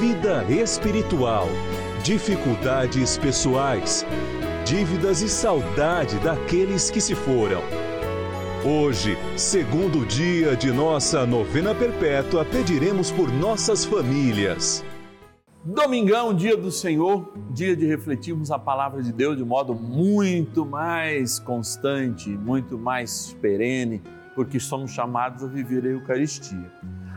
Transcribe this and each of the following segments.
vida espiritual, dificuldades pessoais, dívidas e saudade daqueles que se foram. Hoje, segundo dia de nossa novena perpétua, pediremos por nossas famílias. Domingão, dia do Senhor, dia de refletirmos a palavra de Deus de modo muito mais constante, muito mais perene, porque somos chamados a viver a Eucaristia.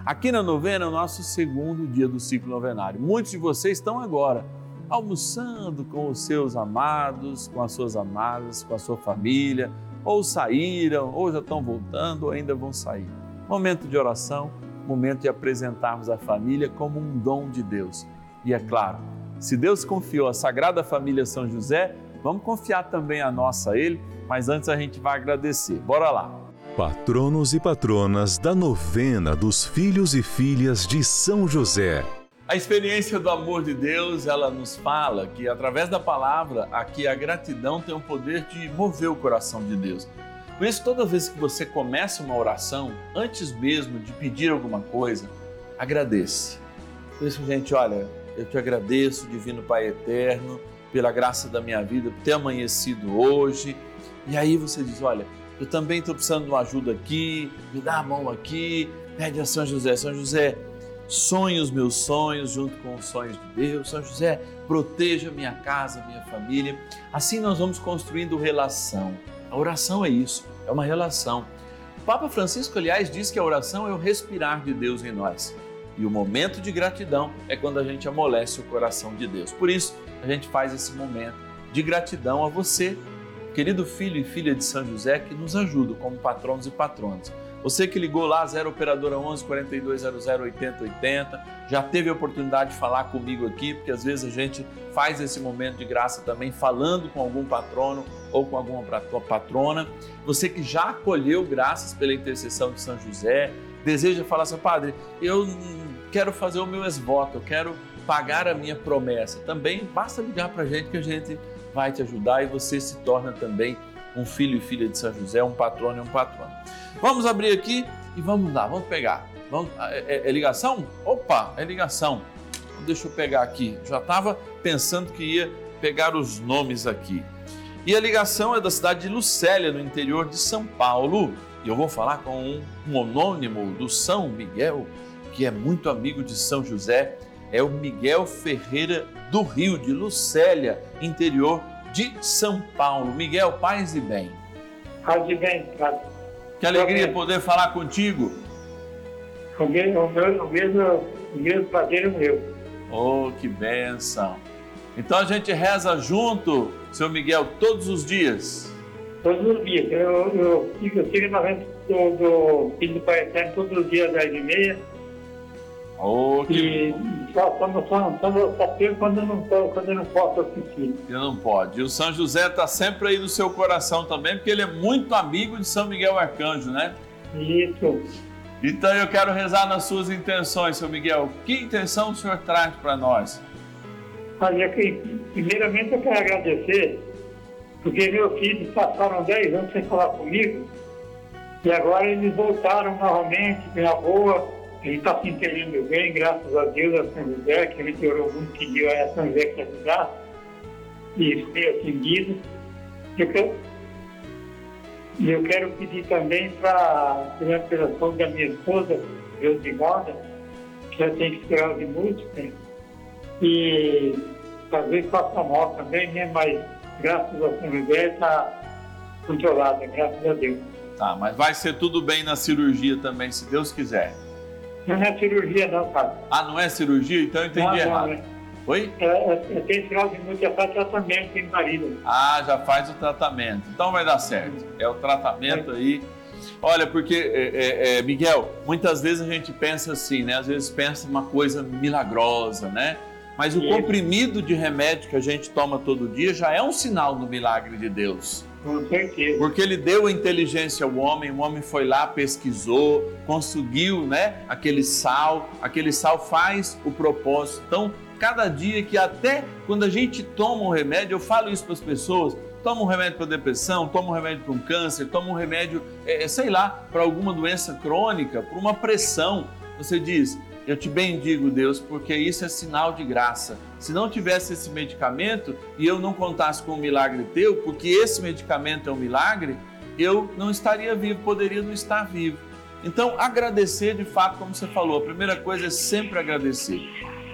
Aqui na novena é o nosso segundo dia do ciclo novenário. Muitos de vocês estão agora almoçando com os seus amados, com as suas amadas, com a sua família, ou saíram, ou já estão voltando, ou ainda vão sair. Momento de oração, momento de apresentarmos a família como um dom de Deus. E é claro, se Deus confiou a Sagrada Família São José, vamos confiar também a nossa a Ele, mas antes a gente vai agradecer. Bora lá! Patronos e patronas da novena dos filhos e filhas de São José. A experiência do amor de Deus, ela nos fala que através da palavra, aqui a gratidão tem o poder de mover o coração de Deus. Por isso, toda vez que você começa uma oração, antes mesmo de pedir alguma coisa, agradeça. Por isso, gente, olha, eu te agradeço, Divino Pai Eterno, pela graça da minha vida, por ter amanhecido hoje. E aí você diz: olha, eu também estou precisando de uma ajuda aqui, me dá a mão aqui, pede a São José, São José, sonhe os meus sonhos junto com os sonhos de Deus, São José, proteja minha casa, minha família. Assim nós vamos construindo relação. A oração é isso, é uma relação. O Papa Francisco, aliás, diz que a oração é o respirar de Deus em nós. E o momento de gratidão é quando a gente amolece o coração de Deus. Por isso, a gente faz esse momento de gratidão a você querido filho e filha de São José que nos ajudam como patronos e patronas. Você que ligou lá, 0 Operadora 11 4200 8080, já teve a oportunidade de falar comigo aqui, porque às vezes a gente faz esse momento de graça também falando com algum patrono ou com alguma patrona. Você que já acolheu graças pela intercessão de São José, deseja falar assim, padre, eu quero fazer o meu esvoto, eu quero pagar a minha promessa. Também basta ligar para a gente que a gente vai te ajudar e você se torna também um filho e filha de São José, um patrono e um patrono. Vamos abrir aqui e vamos lá, vamos pegar. Vamos, é, é, é ligação? Opa, é ligação. Deixa eu pegar aqui. Já estava pensando que ia pegar os nomes aqui. E a ligação é da cidade de Lucélia, no interior de São Paulo. E eu vou falar com um, um anônimo do São Miguel, que é muito amigo de São José é o Miguel Ferreira do Rio, de Lucélia, interior de São Paulo. Miguel, paz e bem. Paz e bem, cara. Que alegria poder falar contigo. O mesmo, o mesmo, o mesmo, o mesmo prazer é meu. Oh, que benção. Então a gente reza junto, seu Miguel, todos os dias? Todos os dias. Eu, eu, eu sigo na frente do, do Filho do Pai Eterno todos os dias às 10 e meia Oh, que... E só, só, só, só, só pego quando eu, não, quando eu não posso assistir. Eu não pode. E o São José está sempre aí no seu coração também, porque ele é muito amigo de São Miguel Arcanjo, né? Isso. Então eu quero rezar nas suas intenções, seu Miguel. Que intenção o senhor traz para nós? Olha, primeiramente eu quero agradecer, porque meus filhos passaram 10 anos sem falar comigo, e agora eles voltaram novamente, minha boa Gente está se entendendo bem, graças a Deus, a São José, que gente orou muito, pediu a São José que ajudasse e foi atendido. Eu quero, eu quero pedir também para a operação da minha esposa, Deus de guarda, que já tem esclerose múltipla, e talvez faça mal também, né? Mas graças a São José está controlada, graças a Deus. Tá, mas vai ser tudo bem na cirurgia também, se Deus quiser. Não é cirurgia não, padre. Ah, não é cirurgia? Então eu entendi não, errado. Não, é. Oi? É, é, é, tem esclerose múltipla, faz tratamento em marido. Ah, já faz o tratamento. Então vai dar certo. É o tratamento aí. Olha, porque, é, é, é, Miguel, muitas vezes a gente pensa assim, né? Às vezes pensa uma coisa milagrosa, né? Mas o comprimido de remédio que a gente toma todo dia já é um sinal do milagre de Deus. Com certeza. Porque ele deu inteligência ao homem, o homem foi lá, pesquisou, conseguiu, né, aquele sal, aquele sal faz o propósito. Então, cada dia que até quando a gente toma um remédio, eu falo isso para as pessoas, toma um remédio para depressão, toma um remédio para um câncer, toma um remédio, é, sei lá, para alguma doença crônica, para uma pressão, você diz, eu te bendigo, Deus, porque isso é sinal de graça. Se não tivesse esse medicamento e eu não contasse com o milagre teu, porque esse medicamento é um milagre, eu não estaria vivo, poderia não estar vivo. Então, agradecer de fato, como você falou, a primeira coisa é sempre agradecer.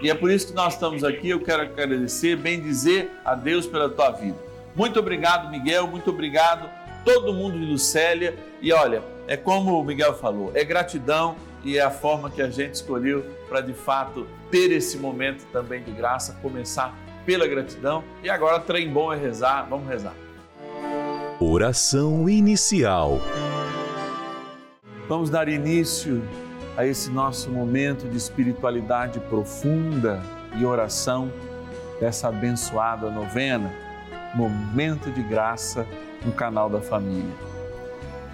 E é por isso que nós estamos aqui. Eu quero agradecer, bem dizer a Deus pela tua vida. Muito obrigado, Miguel. Muito obrigado, todo mundo de Lucélia. E olha, é como o Miguel falou, é gratidão e é a forma que a gente escolheu para de fato ter esse momento também de graça, começar pela gratidão. E agora, trem bom é rezar, vamos rezar. Oração inicial. Vamos dar início a esse nosso momento de espiritualidade profunda e oração dessa abençoada novena, Momento de Graça no canal da família.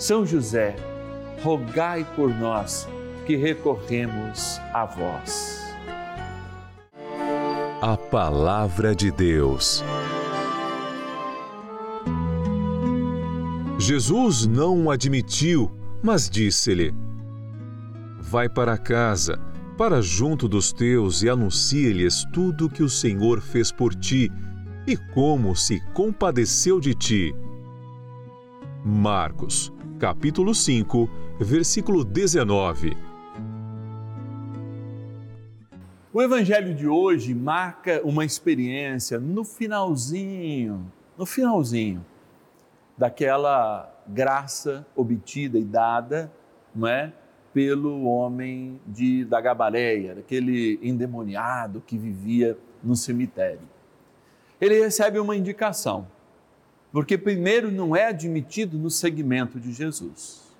São José, rogai por nós que recorremos a vós. A Palavra de Deus. Jesus não o admitiu, mas disse-lhe: Vai para casa, para junto dos teus e anuncia-lhes tudo o que o Senhor fez por ti e como se compadeceu de ti. Marcos, capítulo 5, versículo 19. O evangelho de hoje marca uma experiência no finalzinho, no finalzinho daquela graça obtida e dada, não é? pelo homem de, da Gabareia, aquele endemoniado que vivia no cemitério. Ele recebe uma indicação, porque primeiro não é admitido no segmento de Jesus.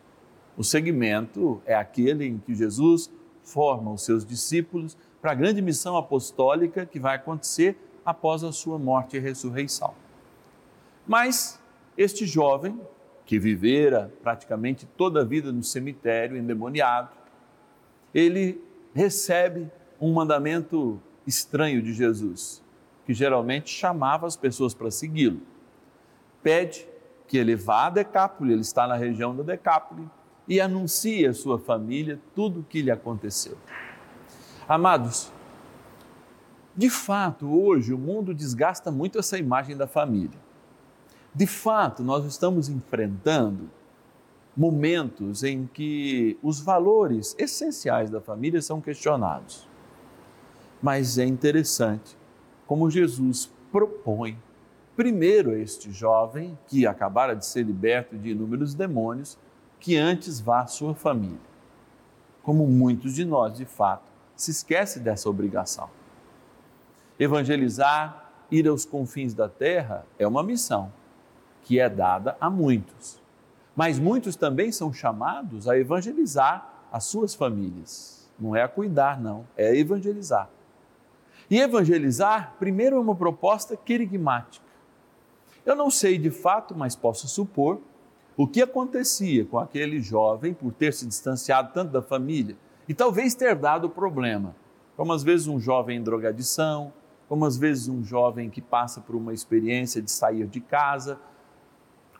O segmento é aquele em que Jesus forma os seus discípulos para a grande missão apostólica que vai acontecer após a sua morte e ressurreição. Mas este jovem, que vivera praticamente toda a vida no cemitério, endemoniado, ele recebe um mandamento estranho de Jesus, que geralmente chamava as pessoas para segui-lo. Pede que ele vá a Decápole, ele está na região da Decápole, e anuncie à sua família tudo o que lhe aconteceu. Amados, de fato, hoje o mundo desgasta muito essa imagem da família. De fato, nós estamos enfrentando momentos em que os valores essenciais da família são questionados. Mas é interessante como Jesus propõe, primeiro, a este jovem que acabara de ser liberto de inúmeros demônios, que antes vá à sua família. Como muitos de nós, de fato, se esquece dessa obrigação. Evangelizar, ir aos confins da terra é uma missão que é dada a muitos. Mas muitos também são chamados a evangelizar as suas famílias. Não é a cuidar, não, é evangelizar. E evangelizar, primeiro, é uma proposta querigmática. Eu não sei de fato, mas posso supor o que acontecia com aquele jovem por ter se distanciado tanto da família e talvez ter dado problema. Como às vezes um jovem em drogadição, como às vezes um jovem que passa por uma experiência de sair de casa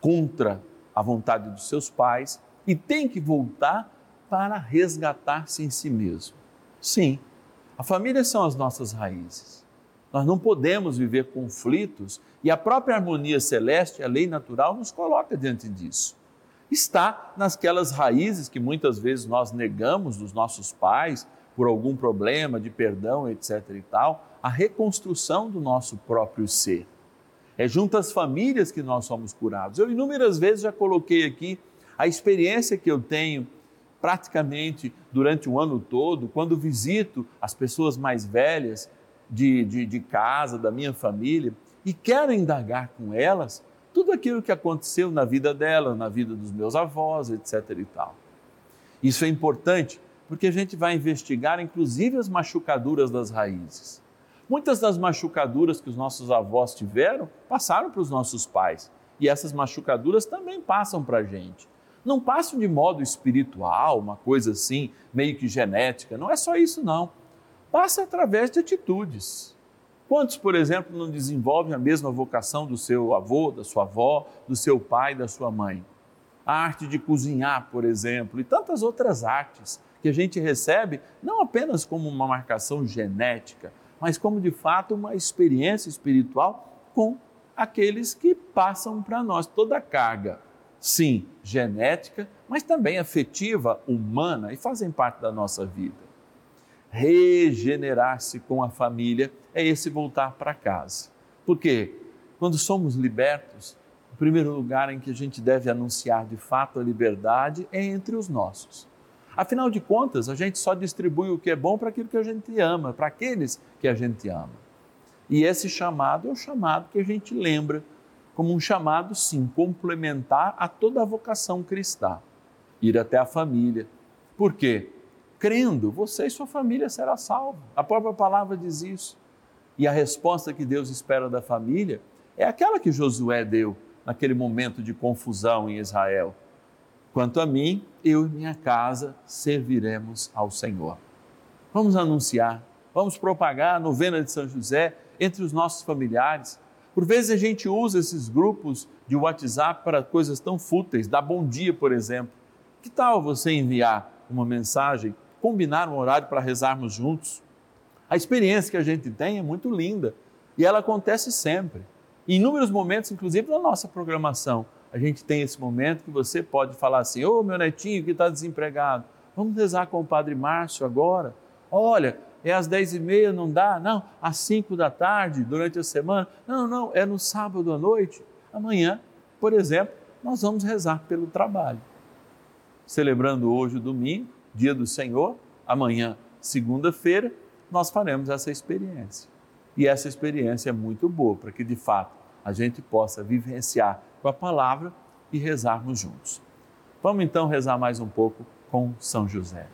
contra a vontade dos seus pais e tem que voltar para resgatar-se em si mesmo. Sim, a família são as nossas raízes. Nós não podemos viver conflitos e a própria harmonia celeste, a lei natural, nos coloca diante disso. Está nasquelas raízes que muitas vezes nós negamos dos nossos pais por algum problema de perdão, etc. e tal, a reconstrução do nosso próprio ser. É junto às famílias que nós somos curados. Eu inúmeras vezes já coloquei aqui a experiência que eu tenho praticamente durante o ano todo, quando visito as pessoas mais velhas de, de, de casa, da minha família, e quero indagar com elas tudo aquilo que aconteceu na vida delas, na vida dos meus avós, etc. e tal. Isso é importante porque a gente vai investigar inclusive as machucaduras das raízes. Muitas das machucaduras que os nossos avós tiveram passaram para os nossos pais e essas machucaduras também passam para a gente não passam de modo espiritual, uma coisa assim, meio que genética. Não é só isso, não. Passa através de atitudes. Quantos, por exemplo, não desenvolvem a mesma vocação do seu avô, da sua avó, do seu pai, da sua mãe? A arte de cozinhar, por exemplo, e tantas outras artes que a gente recebe não apenas como uma marcação genética, mas como de fato uma experiência espiritual com aqueles que passam para nós toda a carga sim, genética, mas também afetiva, humana e fazem parte da nossa vida. Regenerar-se com a família é esse voltar para casa. Porque quando somos libertos, o primeiro lugar em que a gente deve anunciar de fato a liberdade é entre os nossos. Afinal de contas, a gente só distribui o que é bom para aquilo que a gente ama, para aqueles que a gente ama. E esse chamado é o chamado que a gente lembra como um chamado, sim, complementar a toda a vocação cristã. Ir até a família. Por quê? Crendo, você e sua família será salvo. A própria palavra diz isso. E a resposta que Deus espera da família é aquela que Josué deu naquele momento de confusão em Israel. Quanto a mim, eu e minha casa serviremos ao Senhor. Vamos anunciar, vamos propagar a novena de São José entre os nossos familiares por vezes a gente usa esses grupos de WhatsApp para coisas tão fúteis, dar bom dia, por exemplo. Que tal você enviar uma mensagem, combinar um horário para rezarmos juntos? A experiência que a gente tem é muito linda e ela acontece sempre. Em inúmeros momentos, inclusive na nossa programação, a gente tem esse momento que você pode falar assim: Ô oh, meu netinho que está desempregado, vamos rezar com o Padre Márcio agora. Olha, é às dez e meia, não dá? Não, às cinco da tarde, durante a semana? Não, não, é no sábado à noite. Amanhã, por exemplo, nós vamos rezar pelo trabalho. Celebrando hoje o domingo, dia do Senhor, amanhã, segunda-feira, nós faremos essa experiência. E essa experiência é muito boa para que de fato a gente possa vivenciar com a palavra e rezarmos juntos. Vamos então rezar mais um pouco com São José.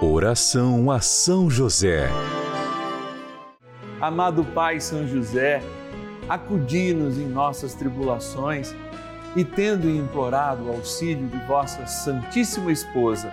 Oração a São José. Amado Pai São José, acudi-nos em nossas tribulações e, tendo implorado o auxílio de vossa Santíssima Esposa,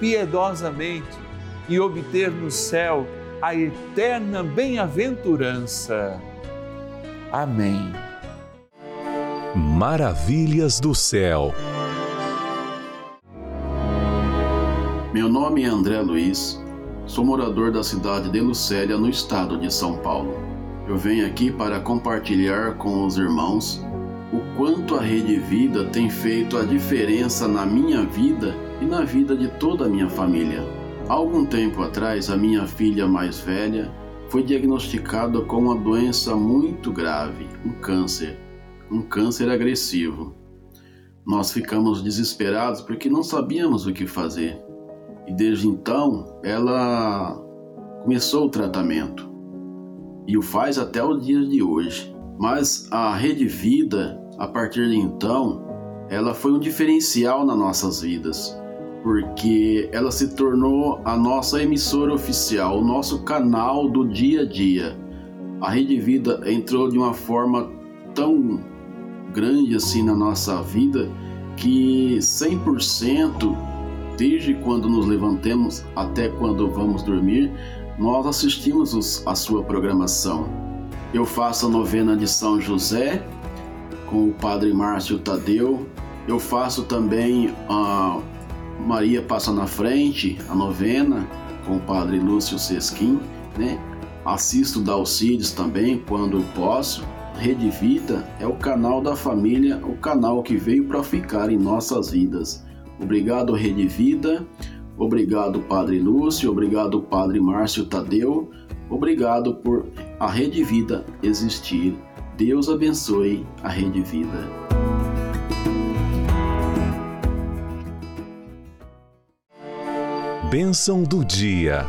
piedosamente e obter no céu a eterna bem-aventurança. Amém. Maravilhas do céu. Meu nome é André Luiz, sou morador da cidade de Lucélia, no estado de São Paulo. Eu venho aqui para compartilhar com os irmãos o quanto a Rede Vida tem feito a diferença na minha vida e na vida de toda a minha família. Há algum tempo atrás, a minha filha mais velha foi diagnosticada com uma doença muito grave, um câncer, um câncer agressivo. Nós ficamos desesperados porque não sabíamos o que fazer. E desde então, ela começou o tratamento e o faz até o dia de hoje. Mas a Rede Vida, a partir de então, ela foi um diferencial nas nossas vidas porque ela se tornou a nossa emissora oficial, o nosso canal do dia a dia. A Rede Vida entrou de uma forma tão grande assim na nossa vida que 100% desde quando nos levantemos até quando vamos dormir, nós assistimos a sua programação. Eu faço a novena de São José com o Padre Márcio Tadeu. Eu faço também a Maria passa na frente, a novena, com o padre Lúcio Sesquim, né? Assisto Dalcides também quando posso. Rede Vida é o canal da família, o canal que veio para ficar em nossas vidas. Obrigado, Rede Vida. Obrigado, Padre Lúcio. Obrigado, Padre Márcio Tadeu. Obrigado por a Rede Vida existir. Deus abençoe a Rede Vida. Bênção do dia.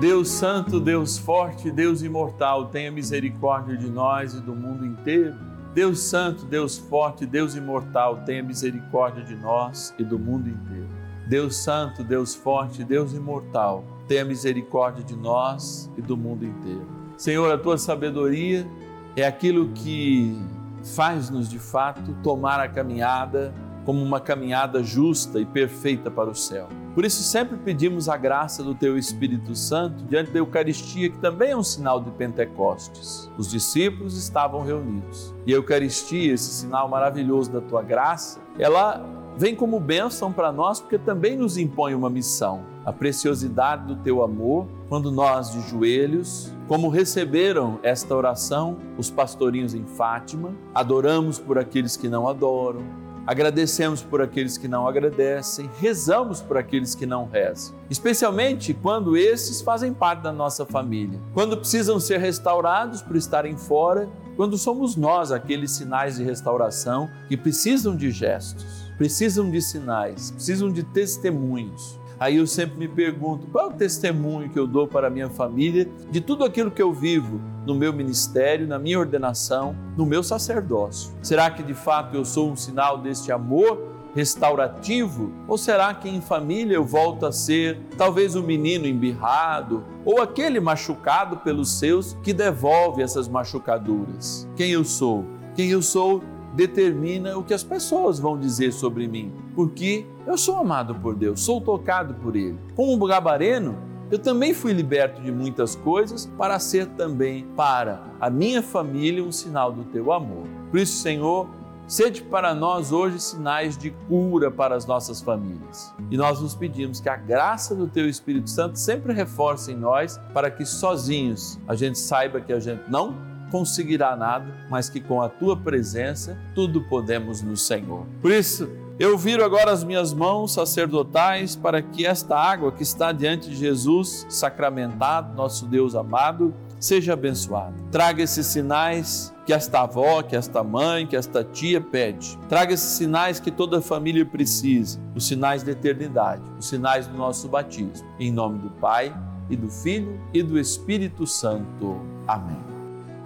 Deus Santo, Deus Forte, Deus Imortal, tenha misericórdia de nós e do mundo inteiro. Deus Santo, Deus Forte, Deus Imortal, tenha misericórdia de nós e do mundo inteiro. Deus Santo, Deus Forte, Deus Imortal, tenha misericórdia de nós e do mundo inteiro. Senhor, a tua sabedoria é aquilo que faz-nos de fato tomar a caminhada como uma caminhada justa e perfeita para o céu. Por isso, sempre pedimos a graça do Teu Espírito Santo diante da Eucaristia, que também é um sinal de Pentecostes. Os discípulos estavam reunidos e a Eucaristia, esse sinal maravilhoso da Tua graça, ela vem como bênção para nós porque também nos impõe uma missão. A preciosidade do Teu amor, quando nós de joelhos, como receberam esta oração os pastorinhos em Fátima, adoramos por aqueles que não adoram agradecemos por aqueles que não agradecem, rezamos por aqueles que não rezam, especialmente quando esses fazem parte da nossa família, quando precisam ser restaurados por estarem fora, quando somos nós aqueles sinais de restauração que precisam de gestos, precisam de sinais, precisam de testemunhos. Aí eu sempre me pergunto: qual é o testemunho que eu dou para a minha família de tudo aquilo que eu vivo no meu ministério, na minha ordenação, no meu sacerdócio? Será que de fato eu sou um sinal deste amor? restaurativo? Ou será que em família eu volto a ser talvez o um menino embirrado ou aquele machucado pelos seus que devolve essas machucaduras? Quem eu sou? Quem eu sou determina o que as pessoas vão dizer sobre mim, porque eu sou amado por Deus, sou tocado por Ele. Como um gabareno, eu também fui liberto de muitas coisas para ser também para a minha família um sinal do teu amor. Por isso, Senhor, sede para nós hoje sinais de cura para as nossas famílias. E nós nos pedimos que a graça do teu Espírito Santo sempre reforce em nós para que sozinhos a gente saiba que a gente não conseguirá nada, mas que com a tua presença tudo podemos no Senhor. Por isso, eu viro agora as minhas mãos sacerdotais para que esta água que está diante de Jesus, sacramentado, nosso Deus amado, seja abençoada. Traga esses sinais que esta avó, que esta mãe, que esta tia pede. Traga esses sinais que toda família precisa, os sinais da eternidade, os sinais do nosso batismo. Em nome do Pai, e do Filho e do Espírito Santo. Amém.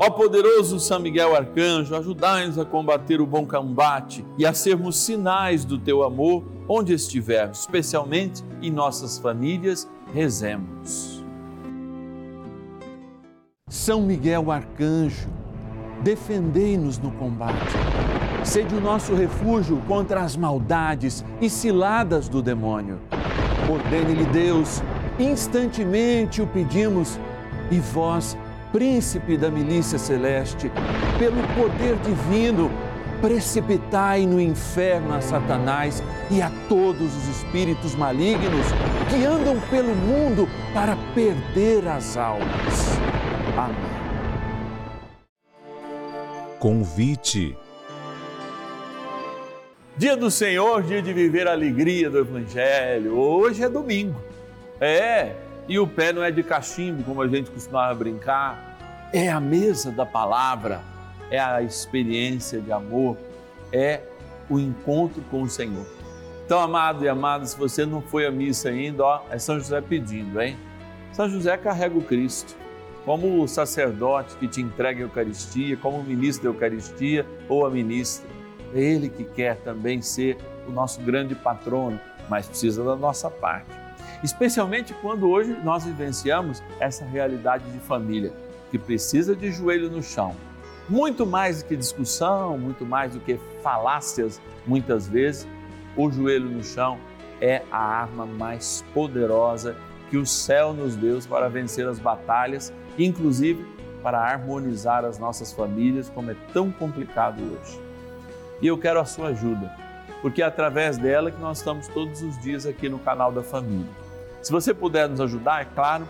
Ó poderoso São Miguel Arcanjo, ajudai-nos a combater o bom combate e a sermos sinais do teu amor onde estivermos, especialmente em nossas famílias, rezemos. São Miguel Arcanjo, defendei-nos no combate. Sede o nosso refúgio contra as maldades e ciladas do demônio. Ordene-lhe Deus, instantemente o pedimos, e vós, príncipe da milícia celeste, pelo poder divino, precipitai no inferno a Satanás e a todos os espíritos malignos que andam pelo mundo para perder as almas. Amém. Convite. Dia do Senhor, dia de viver a alegria do Evangelho. Hoje é domingo. É, e o pé não é de cachimbo, como a gente costumava brincar, é a mesa da palavra, é a experiência de amor, é o encontro com o Senhor. Então, amado e amada, se você não foi à missa ainda, ó, é São José pedindo, hein? São José carrega o Cristo, como o sacerdote que te entrega a Eucaristia, como o ministro da Eucaristia ou a ministra. É ele que quer também ser o nosso grande patrono, mas precisa da nossa parte especialmente quando hoje nós vivenciamos essa realidade de família que precisa de joelho no chão. Muito mais do que discussão, muito mais do que falácias, muitas vezes, o joelho no chão é a arma mais poderosa que o céu nos deu para vencer as batalhas, inclusive para harmonizar as nossas famílias, como é tão complicado hoje. E eu quero a sua ajuda, porque é através dela que nós estamos todos os dias aqui no canal da família. Se você puder nos ajudar, é claro,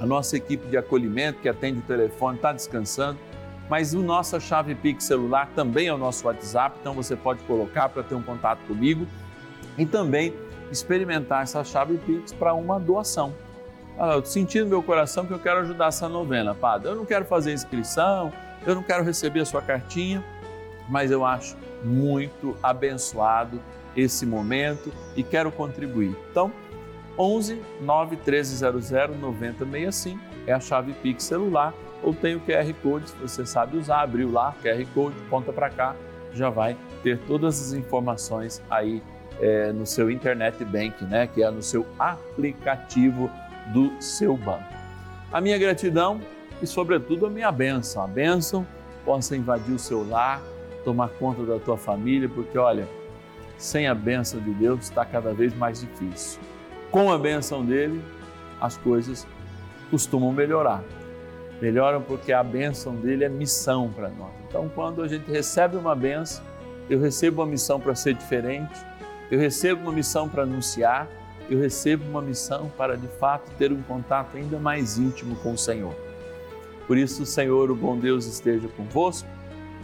a nossa equipe de acolhimento que atende o telefone está descansando, mas o nossa chave Pix celular também é o nosso WhatsApp, então você pode colocar para ter um contato comigo e também experimentar essa chave Pix para uma doação. Eu senti no meu coração que eu quero ajudar essa novena, Padre. Eu não quero fazer inscrição, eu não quero receber a sua cartinha, mas eu acho muito abençoado esse momento e quero contribuir. Então, 11 9 1300 9065 é a chave Pix celular ou tem o QR Code, se você sabe usar, abriu lá, QR Code, ponta para cá, já vai ter todas as informações aí é, no seu Internet Bank, né, que é no seu aplicativo do seu banco. A minha gratidão e, sobretudo, a minha bênção. A bênção possa invadir o seu lar, tomar conta da tua família, porque olha, sem a bênção de Deus está cada vez mais difícil com a benção dele, as coisas costumam melhorar. Melhoram porque a benção dele é missão para nós. Então, quando a gente recebe uma benção, eu recebo uma missão para ser diferente, eu recebo uma missão para anunciar, eu recebo uma missão para de fato ter um contato ainda mais íntimo com o Senhor. Por isso, o Senhor, o bom Deus, esteja convosco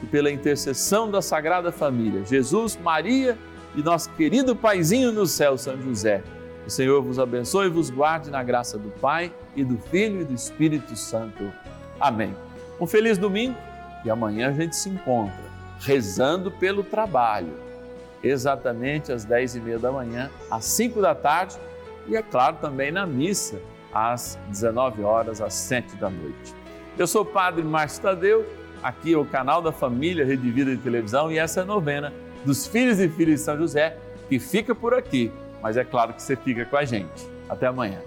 e pela intercessão da Sagrada Família, Jesus, Maria e nosso querido paizinho no céu, São José. O Senhor vos abençoe e vos guarde na graça do Pai e do Filho e do Espírito Santo. Amém. Um feliz domingo e amanhã a gente se encontra rezando pelo trabalho, exatamente às 10 e meia da manhã, às 5 da tarde e, é claro, também na missa, às 19 horas, às 7 da noite. Eu sou o Padre Márcio Tadeu, aqui é o canal da Família Rede Vida de Televisão e essa é a novena dos Filhos e Filhas de São José, que fica por aqui, mas é claro que você fica com a gente. Até amanhã.